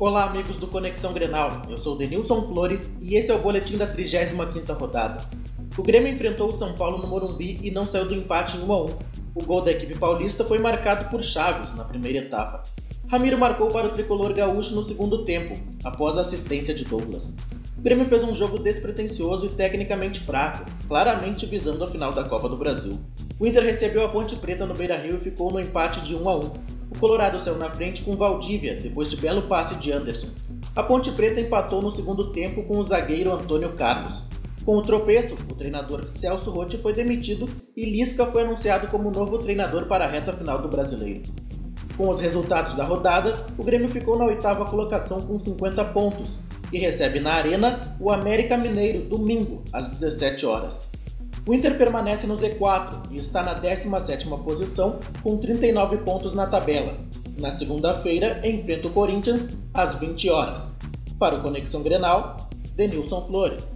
Olá, amigos do Conexão Grenal. Eu sou Denilson Flores e esse é o boletim da 35ª rodada. O Grêmio enfrentou o São Paulo no Morumbi e não saiu do empate em 1 a 1. O gol da equipe paulista foi marcado por Chaves na primeira etapa. Ramiro marcou para o tricolor gaúcho no segundo tempo, após a assistência de Douglas. O Grêmio fez um jogo despretensioso e tecnicamente fraco, claramente visando a final da Copa do Brasil. O Inter recebeu a Ponte Preta no Beira-Rio e ficou no empate de 1 a 1. O Colorado saiu na frente com Valdívia, depois de belo passe de Anderson. A Ponte Preta empatou no segundo tempo com o zagueiro Antônio Carlos. Com o tropeço, o treinador Celso Rotti foi demitido e Lisca foi anunciado como novo treinador para a reta final do Brasileiro. Com os resultados da rodada, o Grêmio ficou na oitava colocação com 50 pontos e recebe na Arena o América Mineiro domingo às 17 horas. O Inter permanece no Z4 e está na 17ª posição com 39 pontos na tabela. Na segunda-feira, enfrenta o Corinthians às 20 horas. Para o Conexão Grenal, Denilson Flores.